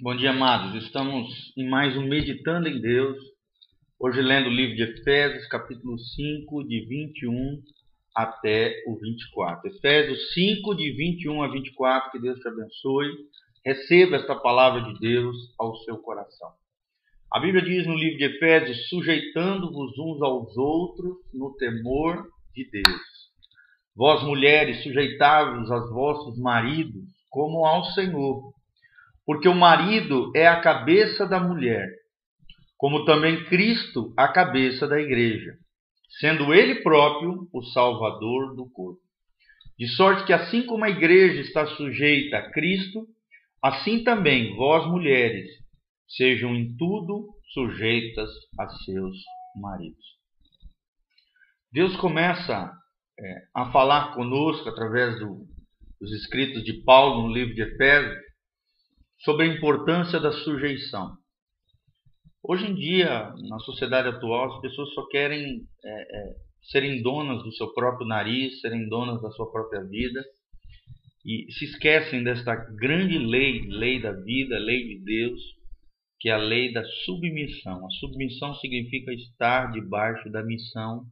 Bom dia, amados. Estamos em mais um Meditando em Deus. Hoje lendo o livro de Efésios, capítulo 5, de 21 até o 24. Efésios 5, de 21 a 24. Que Deus te abençoe. Receba esta palavra de Deus ao seu coração. A Bíblia diz no livro de Efésios: sujeitando-vos uns aos outros no temor de Deus. Vós, mulheres, sujeitai-vos aos vossos maridos como ao Senhor porque o marido é a cabeça da mulher, como também Cristo a cabeça da igreja, sendo ele próprio o salvador do corpo. De sorte que assim como a igreja está sujeita a Cristo, assim também vós mulheres sejam em tudo sujeitas a seus maridos. Deus começa é, a falar conosco através do, dos escritos de Paulo no livro de Efésios sobre a importância da sujeição. Hoje em dia, na sociedade atual, as pessoas só querem é, é, serem donas do seu próprio nariz, serem donas da sua própria vida e se esquecem desta grande lei, lei da vida, lei de Deus, que é a lei da submissão. A submissão significa estar debaixo da missão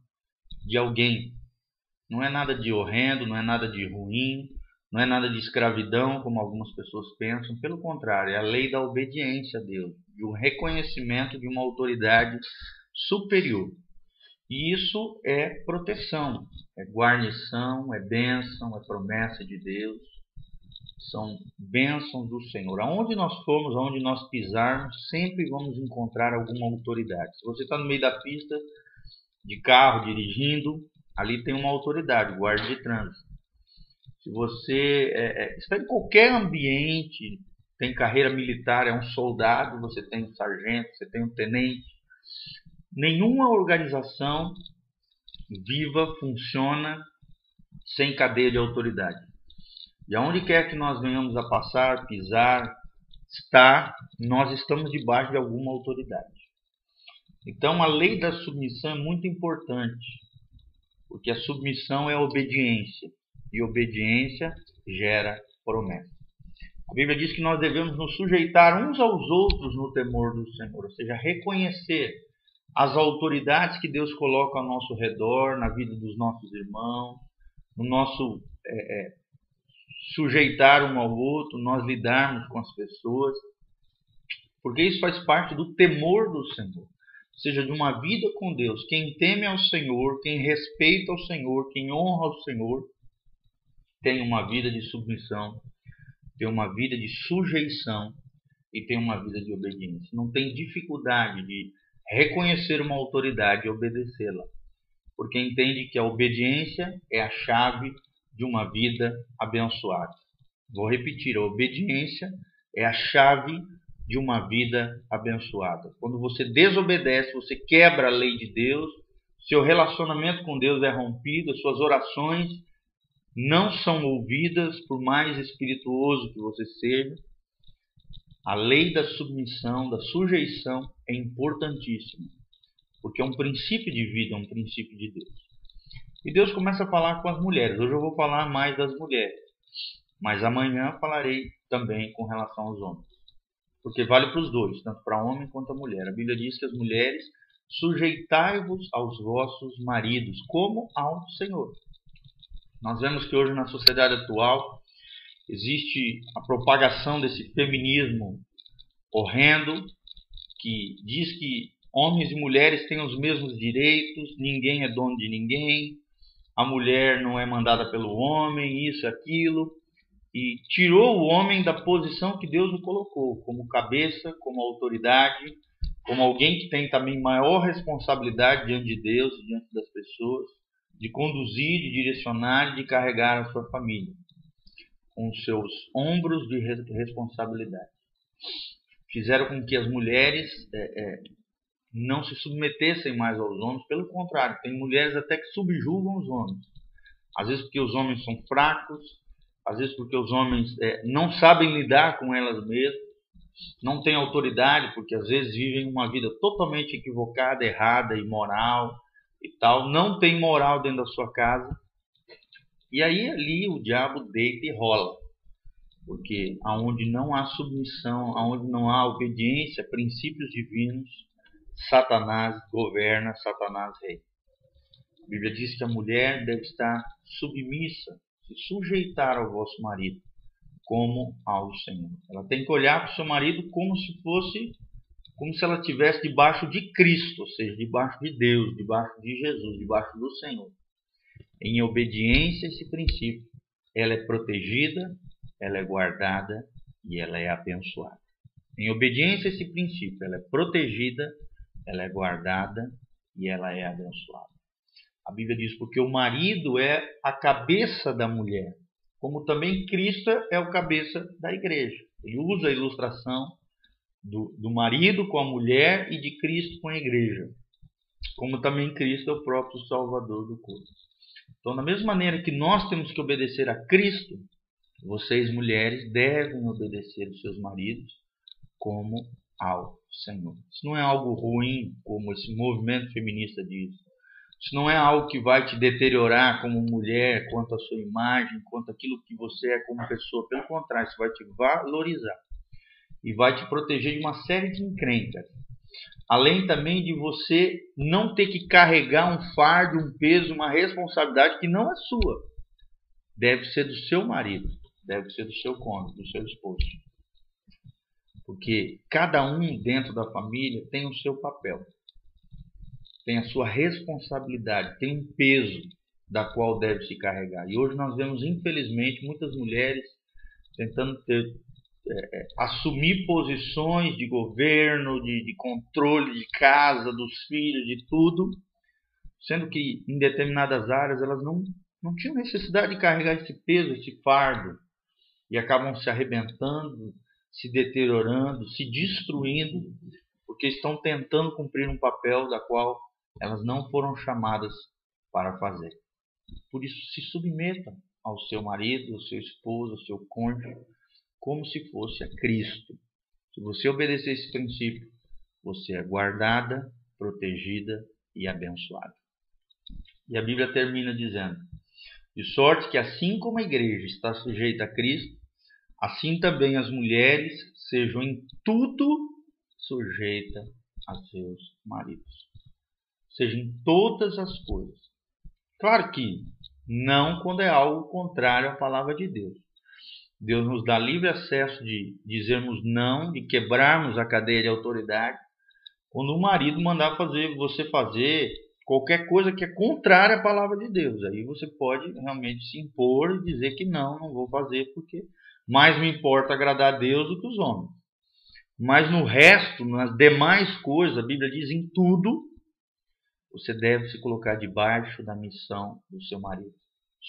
de alguém. Não é nada de horrendo, não é nada de ruim, não é nada de escravidão, como algumas pessoas pensam. Pelo contrário, é a lei da obediência a Deus, de um reconhecimento de uma autoridade superior. E isso é proteção, é guarnição, é bênção, é promessa de Deus. São bênçãos do Senhor. Aonde nós formos, aonde nós pisarmos, sempre vamos encontrar alguma autoridade. Se você está no meio da pista de carro, dirigindo, ali tem uma autoridade, guarda de trânsito. Se você é, é, está em qualquer ambiente, tem carreira militar, é um soldado, você tem um sargento, você tem um tenente. Nenhuma organização viva funciona sem cadeia de autoridade. E aonde quer que nós venhamos a passar, pisar, estar, nós estamos debaixo de alguma autoridade. Então a lei da submissão é muito importante, porque a submissão é a obediência e obediência gera promessa. A Bíblia diz que nós devemos nos sujeitar uns aos outros no temor do Senhor, ou seja, reconhecer as autoridades que Deus coloca ao nosso redor, na vida dos nossos irmãos, no nosso é, é, sujeitar um ao outro, nós lidarmos com as pessoas, porque isso faz parte do temor do Senhor, seja, de uma vida com Deus. Quem teme ao Senhor, quem respeita ao Senhor, quem honra ao Senhor, tem uma vida de submissão, tem uma vida de sujeição e tem uma vida de obediência. Não tem dificuldade de reconhecer uma autoridade e obedecê-la, porque entende que a obediência é a chave de uma vida abençoada. Vou repetir: a obediência é a chave de uma vida abençoada. Quando você desobedece, você quebra a lei de Deus, seu relacionamento com Deus é rompido, suas orações não são ouvidas por mais espirituoso que você seja. A lei da submissão, da sujeição é importantíssima, porque é um princípio de vida, é um princípio de Deus. E Deus começa a falar com as mulheres. Hoje eu vou falar mais das mulheres, mas amanhã falarei também com relação aos homens. Porque vale para os dois, tanto para homem quanto a mulher. A Bíblia diz que as mulheres sujeitai-vos aos vossos maridos, como ao Senhor. Nós vemos que hoje na sociedade atual existe a propagação desse feminismo horrendo que diz que homens e mulheres têm os mesmos direitos, ninguém é dono de ninguém, a mulher não é mandada pelo homem, isso, aquilo, e tirou o homem da posição que Deus o colocou, como cabeça, como autoridade, como alguém que tem também maior responsabilidade diante de Deus, diante das pessoas de conduzir, de direcionar de carregar a sua família com seus ombros de responsabilidade. Fizeram com que as mulheres é, é, não se submetessem mais aos homens, pelo contrário, tem mulheres até que subjugam os homens. Às vezes porque os homens são fracos, às vezes porque os homens é, não sabem lidar com elas mesmas, não têm autoridade, porque às vezes vivem uma vida totalmente equivocada, errada, imoral, e tal, não tem moral dentro da sua casa. E aí ali o diabo deita e rola. Porque aonde não há submissão, aonde não há obediência princípios divinos, Satanás governa, Satanás rei. A Bíblia diz que a mulher deve estar submissa, se sujeitar ao vosso marido, como ao Senhor. Ela tem que olhar para o seu marido como se fosse, como se ela estivesse debaixo de Cristo, ou seja, debaixo de Deus, debaixo de Jesus, debaixo do Senhor. Em obediência a esse princípio, ela é protegida, ela é guardada e ela é abençoada. Em obediência a esse princípio, ela é protegida, ela é guardada e ela é abençoada. A Bíblia diz: porque o marido é a cabeça da mulher, como também Cristo é o cabeça da igreja. Ele usa a ilustração do, do marido com a mulher e de Cristo com a igreja, como também Cristo é o próprio Salvador do corpo. Então, da mesma maneira que nós temos que obedecer a Cristo, vocês mulheres devem obedecer os seus maridos como ao Senhor. Isso não é algo ruim, como esse movimento feminista diz. Isso não é algo que vai te deteriorar como mulher, quanto à sua imagem, quanto aquilo que você é como pessoa. Pelo contrário, isso vai te valorizar e vai te proteger de uma série de encrencas. Além também de você não ter que carregar um fardo, um peso, uma responsabilidade que não é sua. Deve ser do seu marido, deve ser do seu cônjuge, do seu esposo. Porque cada um dentro da família tem o seu papel tem a sua responsabilidade, tem um peso da qual deve se carregar. E hoje nós vemos, infelizmente, muitas mulheres tentando ter, é, assumir posições de governo, de, de controle de casa, dos filhos, de tudo, sendo que em determinadas áreas elas não, não tinham necessidade de carregar esse peso, esse fardo, e acabam se arrebentando, se deteriorando, se destruindo, porque estão tentando cumprir um papel da qual elas não foram chamadas para fazer. Por isso, se submetam ao seu marido, ao seu esposo, ao seu cônjuge, como se fosse a Cristo. Se você obedecer esse princípio, você é guardada, protegida e abençoada. E a Bíblia termina dizendo: De sorte que, assim como a igreja está sujeita a Cristo, assim também as mulheres sejam em tudo sujeitas a seus maridos seja, em todas as coisas. Claro que não quando é algo contrário à palavra de Deus. Deus nos dá livre acesso de dizermos não, de quebrarmos a cadeia de autoridade, quando o marido mandar fazer você fazer qualquer coisa que é contrária à palavra de Deus. Aí você pode realmente se impor e dizer que não, não vou fazer porque mais me importa agradar a Deus do que os homens. Mas no resto, nas demais coisas, a Bíblia diz em tudo, você deve se colocar debaixo da missão do seu marido.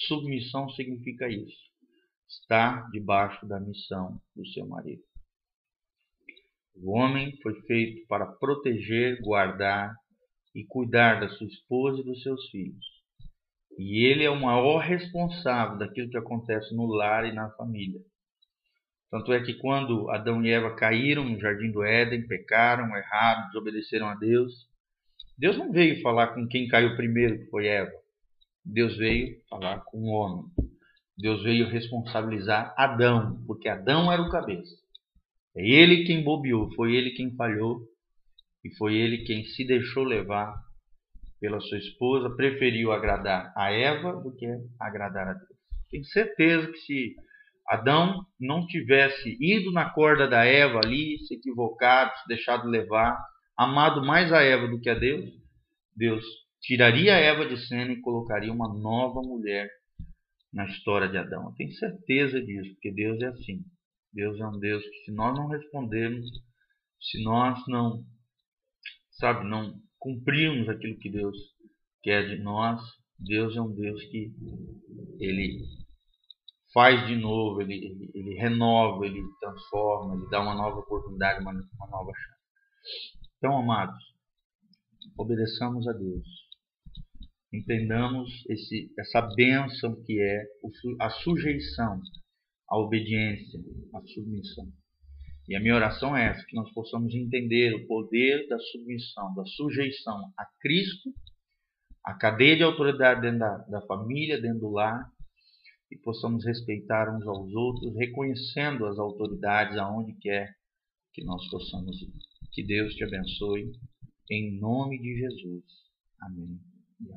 Submissão significa isso. Estar debaixo da missão do seu marido. O homem foi feito para proteger, guardar e cuidar da sua esposa e dos seus filhos. E ele é o maior responsável daquilo que acontece no lar e na família. Tanto é que quando Adão e Eva caíram no jardim do Éden, pecaram, erraram, desobedeceram a Deus, Deus não veio falar com quem caiu primeiro, que foi Eva. Deus veio falar com o homem. Deus veio responsabilizar Adão, porque Adão era o cabeça. É ele quem bobeou, foi ele quem falhou e foi ele quem se deixou levar pela sua esposa, preferiu agradar a Eva do que agradar a Deus. Tenho certeza que se Adão não tivesse ido na corda da Eva ali, se equivocado, se deixado levar, amado mais a Eva do que a Deus, Deus tiraria a Eva de cena e colocaria uma nova mulher na história de Adão. Eu tenho certeza disso, porque Deus é assim. Deus é um Deus que se nós não respondermos, se nós não, sabe, não cumprirmos aquilo que Deus quer de nós, Deus é um Deus que ele faz de novo, ele, ele, ele renova, ele transforma, ele dá uma nova oportunidade, uma, uma nova chance. Então, amados, obedeçamos a Deus. Entendamos esse, essa bênção que é a sujeição, a obediência, a submissão. E a minha oração é essa, que nós possamos entender o poder da submissão, da sujeição a Cristo, a cadeia de autoridade dentro da, da família, dentro do lar, e possamos respeitar uns aos outros, reconhecendo as autoridades aonde quer que nós possamos ir. Que Deus te abençoe, em nome de Jesus. Amém. Yeah.